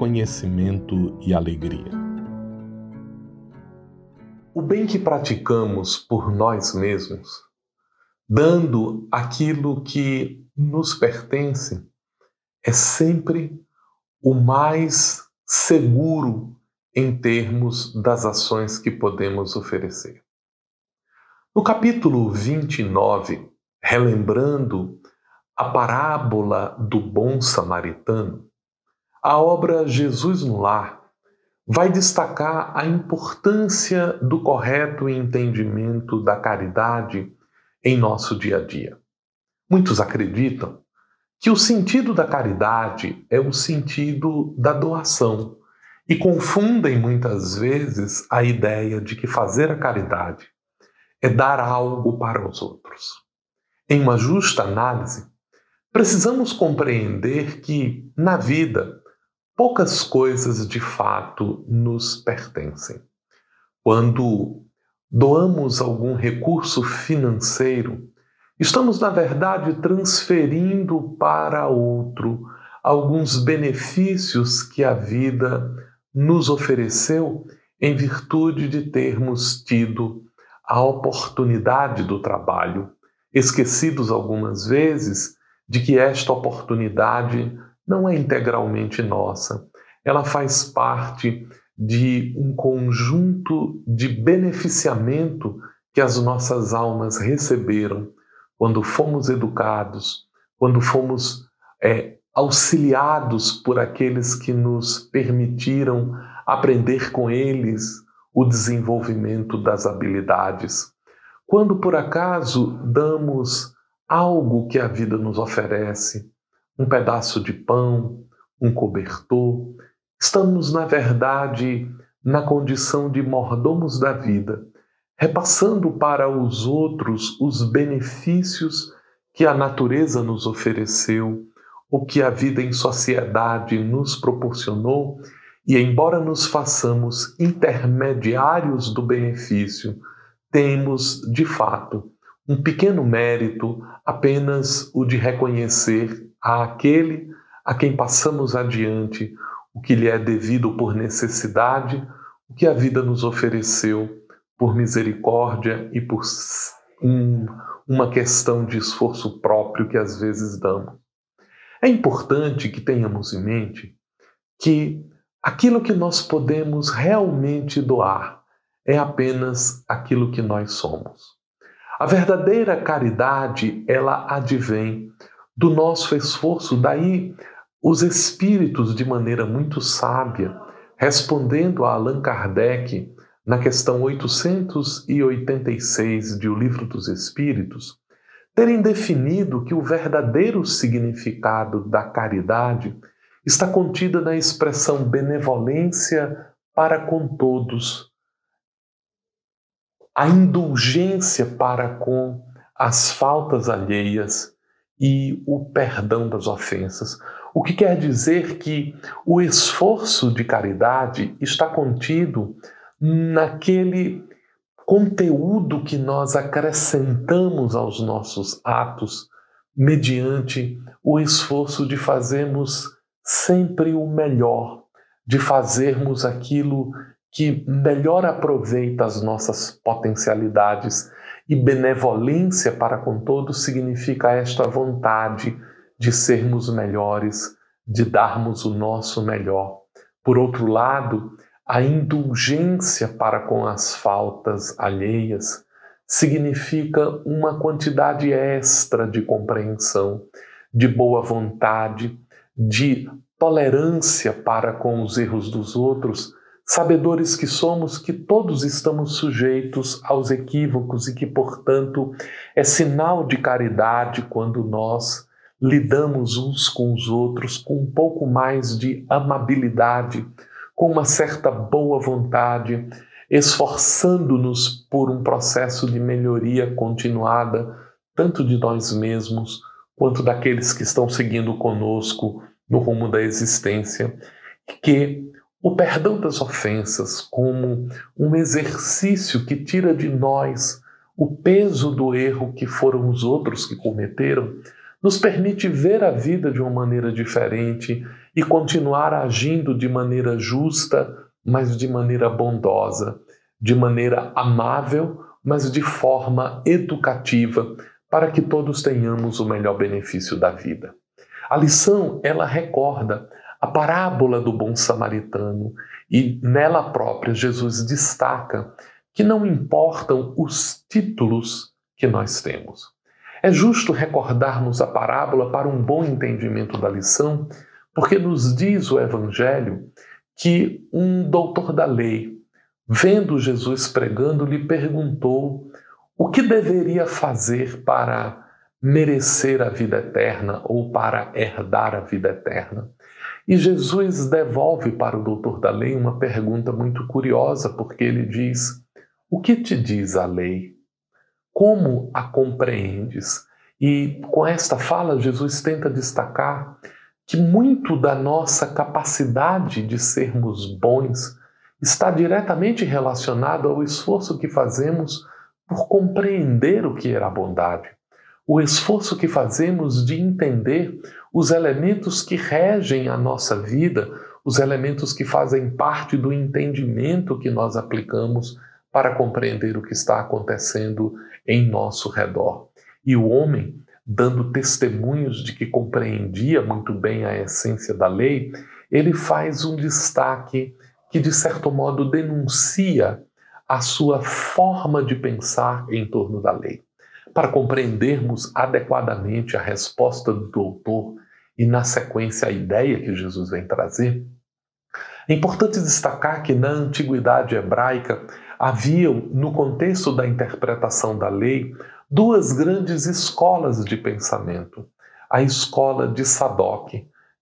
conhecimento e alegria. O bem que praticamos por nós mesmos, dando aquilo que nos pertence, é sempre o mais seguro em termos das ações que podemos oferecer. No capítulo 29, relembrando a parábola do bom samaritano, a obra Jesus no Lar vai destacar a importância do correto entendimento da caridade em nosso dia a dia. Muitos acreditam que o sentido da caridade é o sentido da doação e confundem muitas vezes a ideia de que fazer a caridade é dar algo para os outros. Em uma justa análise, precisamos compreender que, na vida, poucas coisas de fato nos pertencem. Quando doamos algum recurso financeiro, estamos, na verdade, transferindo para outro alguns benefícios que a vida nos ofereceu em virtude de termos tido a oportunidade do trabalho, esquecidos algumas vezes de que esta oportunidade não é integralmente nossa, ela faz parte de um conjunto de beneficiamento que as nossas almas receberam quando fomos educados, quando fomos é, auxiliados por aqueles que nos permitiram aprender com eles o desenvolvimento das habilidades. Quando por acaso damos algo que a vida nos oferece, um pedaço de pão, um cobertor, estamos, na verdade, na condição de mordomos da vida, repassando para os outros os benefícios que a natureza nos ofereceu o que a vida em sociedade nos proporcionou, e embora nos façamos intermediários do benefício, temos, de fato, um pequeno mérito apenas o de reconhecer àquele a quem passamos adiante o que lhe é devido por necessidade, o que a vida nos ofereceu por misericórdia e por um, uma questão de esforço próprio que às vezes damos. É importante que tenhamos em mente que aquilo que nós podemos realmente doar é apenas aquilo que nós somos. A verdadeira caridade, ela advém do nosso esforço, daí os espíritos, de maneira muito sábia, respondendo a Allan Kardec na questão 886 de O Livro dos Espíritos, terem definido que o verdadeiro significado da caridade está contida na expressão benevolência para com todos, a indulgência para com as faltas alheias e o perdão das ofensas. O que quer dizer que o esforço de caridade está contido naquele conteúdo que nós acrescentamos aos nossos atos mediante o esforço de fazermos sempre o melhor, de fazermos aquilo que melhor aproveita as nossas potencialidades. E benevolência para com todos significa esta vontade de sermos melhores, de darmos o nosso melhor. Por outro lado, a indulgência para com as faltas alheias significa uma quantidade extra de compreensão, de boa vontade, de tolerância para com os erros dos outros, sabedores que somos que todos estamos sujeitos aos equívocos e que, portanto, é sinal de caridade quando nós lidamos uns com os outros com um pouco mais de amabilidade, com uma certa boa vontade, esforçando-nos por um processo de melhoria continuada, tanto de nós mesmos quanto daqueles que estão seguindo conosco no rumo da existência, que o perdão das ofensas, como um exercício que tira de nós o peso do erro que foram os outros que cometeram, nos permite ver a vida de uma maneira diferente e continuar agindo de maneira justa, mas de maneira bondosa, de maneira amável, mas de forma educativa, para que todos tenhamos o melhor benefício da vida. A lição, ela recorda a parábola do bom samaritano e nela própria Jesus destaca que não importam os títulos que nós temos. É justo recordarmos a parábola para um bom entendimento da lição, porque nos diz o Evangelho que um doutor da lei, vendo Jesus pregando, lhe perguntou o que deveria fazer para merecer a vida eterna ou para herdar a vida eterna. E Jesus devolve para o doutor da lei uma pergunta muito curiosa, porque ele diz: O que te diz a lei? Como a compreendes? E com esta fala, Jesus tenta destacar que muito da nossa capacidade de sermos bons está diretamente relacionado ao esforço que fazemos por compreender o que era a bondade, o esforço que fazemos de entender os elementos que regem a nossa vida, os elementos que fazem parte do entendimento que nós aplicamos para compreender o que está acontecendo em nosso redor. E o homem, dando testemunhos de que compreendia muito bem a essência da lei, ele faz um destaque que, de certo modo, denuncia a sua forma de pensar em torno da lei. Para compreendermos adequadamente a resposta do doutor e, na sequência, a ideia que Jesus vem trazer, é importante destacar que na antiguidade hebraica haviam, no contexto da interpretação da lei, duas grandes escolas de pensamento. A escola de Sadoc,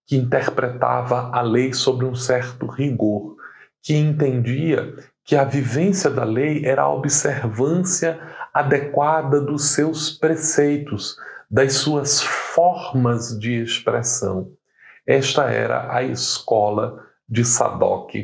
que interpretava a lei sobre um certo rigor, que entendia que a vivência da lei era a observância adequada dos seus preceitos, das suas formas de expressão. Esta era a escola de Sadoc.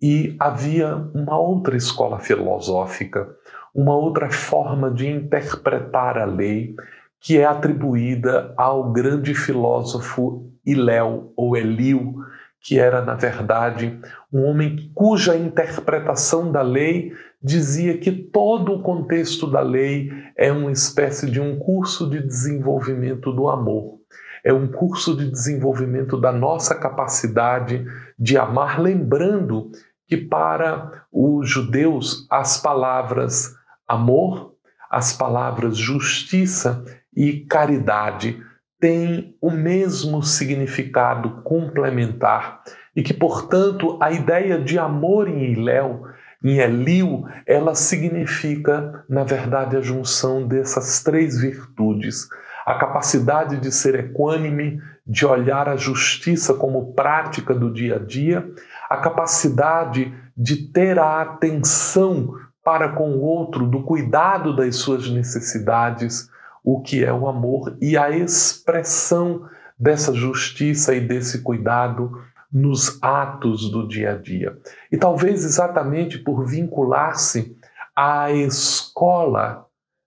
E havia uma outra escola filosófica, uma outra forma de interpretar a lei que é atribuída ao grande filósofo Iléu ou Eliu, que era, na verdade, um homem cuja interpretação da lei dizia que todo o contexto da lei é uma espécie de um curso de desenvolvimento do amor. É um curso de desenvolvimento da nossa capacidade de amar, lembrando que para os judeus as palavras amor, as palavras justiça e caridade têm o mesmo significado complementar e que, portanto, a ideia de amor em Iléu, em Eliu, ela significa, na verdade, a junção dessas três virtudes. A capacidade de ser equânime, de olhar a justiça como prática do dia a dia, a capacidade de ter a atenção para com o outro, do cuidado das suas necessidades, o que é o amor e a expressão dessa justiça e desse cuidado nos atos do dia a dia. E talvez exatamente por vincular-se à escola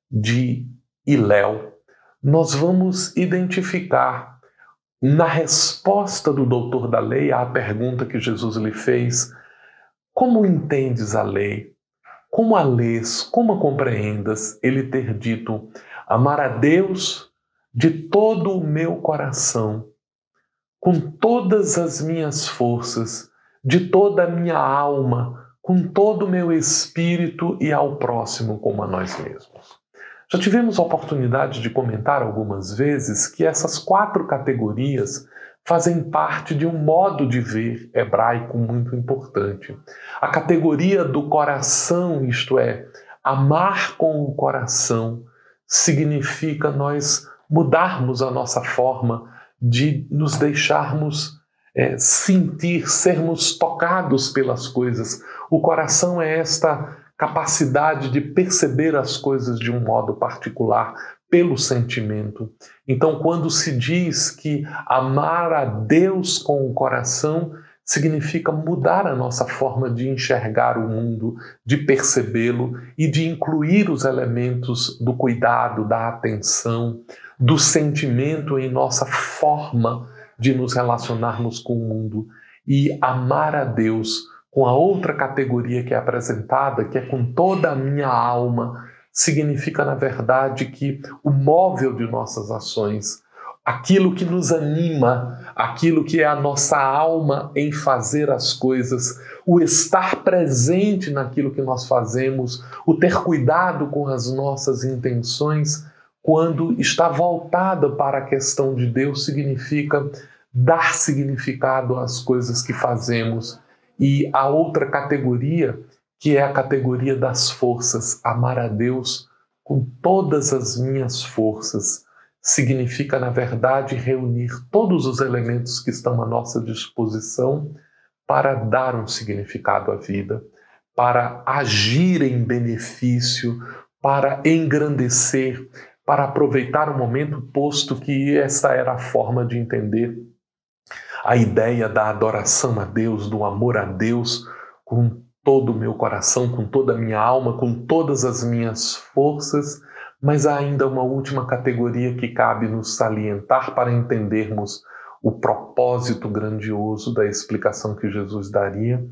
de Iléu, nós vamos identificar na resposta do doutor da lei à pergunta que Jesus lhe fez: como entendes a lei? Como a lês, como a compreendas, ele ter dito: amar a Deus de todo o meu coração, com todas as minhas forças, de toda a minha alma, com todo o meu espírito e ao próximo como a nós mesmos. Já tivemos a oportunidade de comentar algumas vezes que essas quatro categorias fazem parte de um modo de ver hebraico muito importante. A categoria do coração, isto é, amar com o coração, significa nós mudarmos a nossa forma de nos deixarmos é, sentir, sermos tocados pelas coisas. O coração é esta capacidade de perceber as coisas de um modo particular pelo sentimento. Então, quando se diz que amar a Deus com o coração significa mudar a nossa forma de enxergar o mundo, de percebê-lo e de incluir os elementos do cuidado, da atenção, do sentimento em nossa forma de nos relacionarmos com o mundo e amar a Deus com a outra categoria que é apresentada, que é com toda a minha alma, significa, na verdade, que o móvel de nossas ações, aquilo que nos anima, aquilo que é a nossa alma em fazer as coisas, o estar presente naquilo que nós fazemos, o ter cuidado com as nossas intenções, quando está voltada para a questão de Deus, significa dar significado às coisas que fazemos. E a outra categoria, que é a categoria das forças, amar a Deus com todas as minhas forças, significa, na verdade, reunir todos os elementos que estão à nossa disposição para dar um significado à vida, para agir em benefício, para engrandecer, para aproveitar o momento, posto que essa era a forma de entender a ideia da adoração a Deus, do amor a Deus com todo o meu coração, com toda a minha alma, com todas as minhas forças, mas há ainda uma última categoria que cabe nos salientar para entendermos o propósito grandioso da explicação que Jesus daria,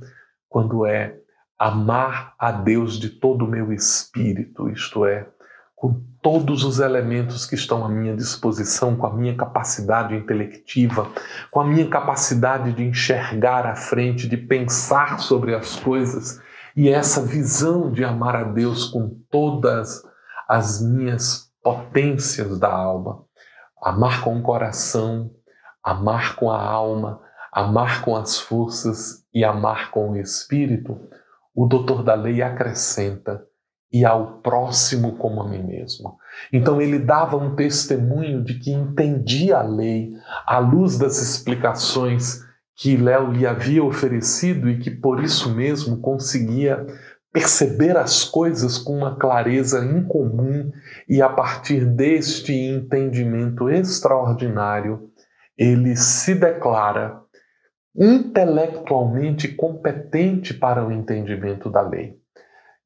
quando é amar a Deus de todo o meu espírito, isto é, com todos os elementos que estão à minha disposição, com a minha capacidade intelectiva, com a minha capacidade de enxergar à frente, de pensar sobre as coisas e essa visão de amar a Deus com todas as minhas potências da alma. Amar com o coração, amar com a alma, amar com as forças e amar com o espírito. O doutor da lei acrescenta e ao próximo como a mim mesmo. Então ele dava um testemunho de que entendia a lei à luz das explicações que Léo lhe havia oferecido e que por isso mesmo conseguia perceber as coisas com uma clareza incomum e a partir deste entendimento extraordinário, ele se declara intelectualmente competente para o entendimento da lei.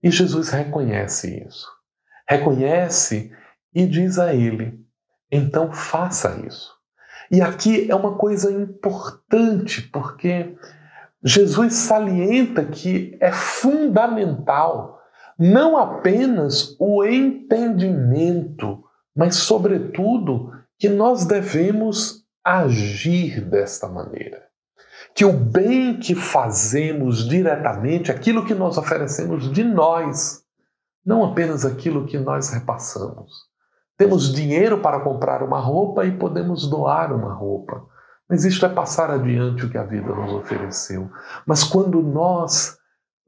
E Jesus reconhece isso. Reconhece e diz a ele: então faça isso. E aqui é uma coisa importante, porque Jesus salienta que é fundamental não apenas o entendimento, mas, sobretudo, que nós devemos agir desta maneira que o bem que fazemos diretamente, aquilo que nós oferecemos de nós, não apenas aquilo que nós repassamos. Temos dinheiro para comprar uma roupa e podemos doar uma roupa, mas isto é passar adiante o que a vida nos ofereceu. Mas quando nós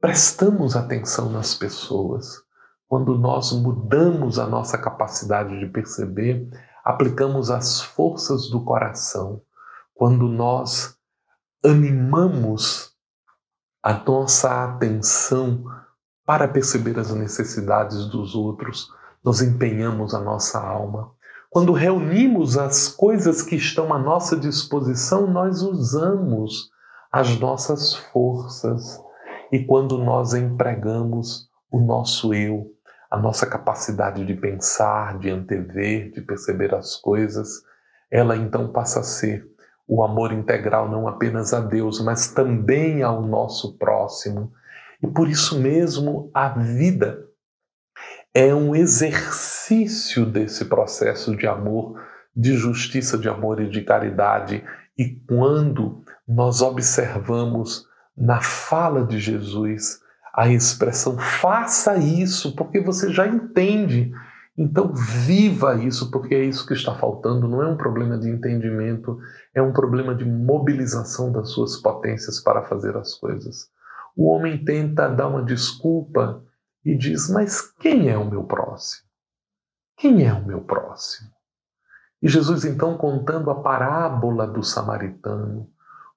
prestamos atenção nas pessoas, quando nós mudamos a nossa capacidade de perceber, aplicamos as forças do coração, quando nós animamos a nossa atenção para perceber as necessidades dos outros, nós empenhamos a nossa alma. Quando reunimos as coisas que estão à nossa disposição, nós usamos as nossas forças. E quando nós empregamos o nosso eu, a nossa capacidade de pensar, de antever, de perceber as coisas, ela então passa a ser o amor integral não apenas a Deus, mas também ao nosso próximo. E por isso mesmo a vida é um exercício desse processo de amor, de justiça, de amor e de caridade. E quando nós observamos na fala de Jesus a expressão faça isso, porque você já entende então, viva isso, porque é isso que está faltando. Não é um problema de entendimento, é um problema de mobilização das suas potências para fazer as coisas. O homem tenta dar uma desculpa e diz: Mas quem é o meu próximo? Quem é o meu próximo? E Jesus, então, contando a parábola do samaritano,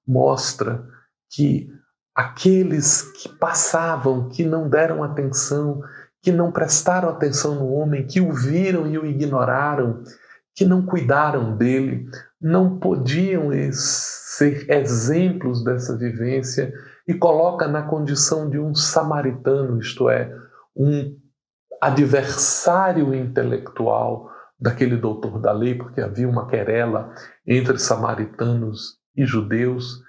mostra que aqueles que passavam, que não deram atenção, que não prestaram atenção no homem, que o viram e o ignoraram, que não cuidaram dele, não podiam ser exemplos dessa vivência e coloca na condição de um samaritano, isto é, um adversário intelectual daquele doutor da lei, porque havia uma querela entre samaritanos e judeus,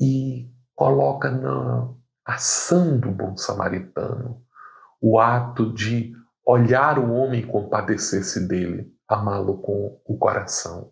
e coloca na ação do bom samaritano o ato de olhar o homem e compadecer-se dele, amá-lo com o coração.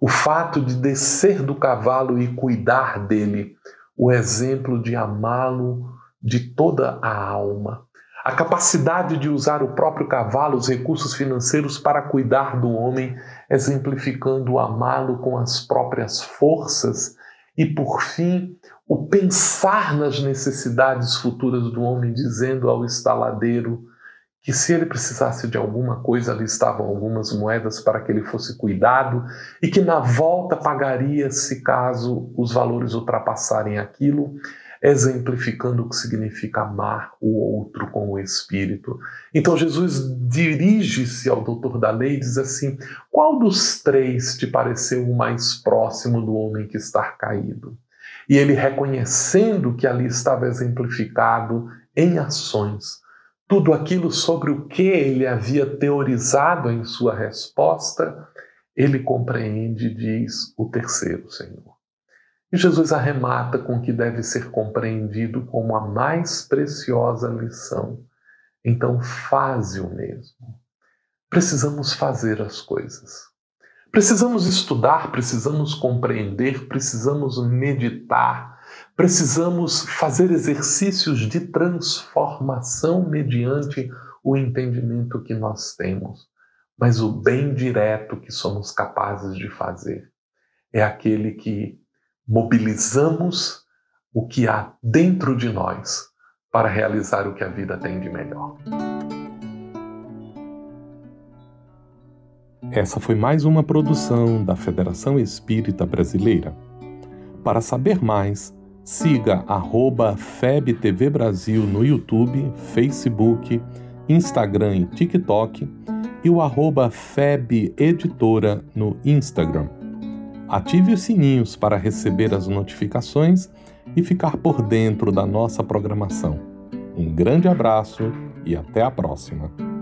O fato de descer do cavalo e cuidar dele, o exemplo de amá-lo de toda a alma. A capacidade de usar o próprio cavalo, os recursos financeiros para cuidar do homem, exemplificando amá-lo com as próprias forças. E, por fim, o pensar nas necessidades futuras do homem, dizendo ao estaladeiro que se ele precisasse de alguma coisa, ali estavam algumas moedas para que ele fosse cuidado e que na volta pagaria se caso os valores ultrapassarem aquilo, exemplificando o que significa amar o outro com o espírito. Então Jesus dirige-se ao doutor da lei e diz assim: qual dos três te pareceu o mais próximo do homem que está caído? E ele reconhecendo que ali estava exemplificado em ações tudo aquilo sobre o que ele havia teorizado em sua resposta, ele compreende e diz o terceiro Senhor. E Jesus arremata com o que deve ser compreendido como a mais preciosa lição. Então, faze o mesmo. Precisamos fazer as coisas. Precisamos estudar, precisamos compreender, precisamos meditar, precisamos fazer exercícios de transformação mediante o entendimento que nós temos. Mas o bem direto que somos capazes de fazer é aquele que mobilizamos o que há dentro de nós para realizar o que a vida tem de melhor. Essa foi mais uma produção da Federação Espírita Brasileira. Para saber mais, siga FebTV Brasil no YouTube, Facebook, Instagram e TikTok e o arroba Feb Editora no Instagram. Ative os sininhos para receber as notificações e ficar por dentro da nossa programação. Um grande abraço e até a próxima!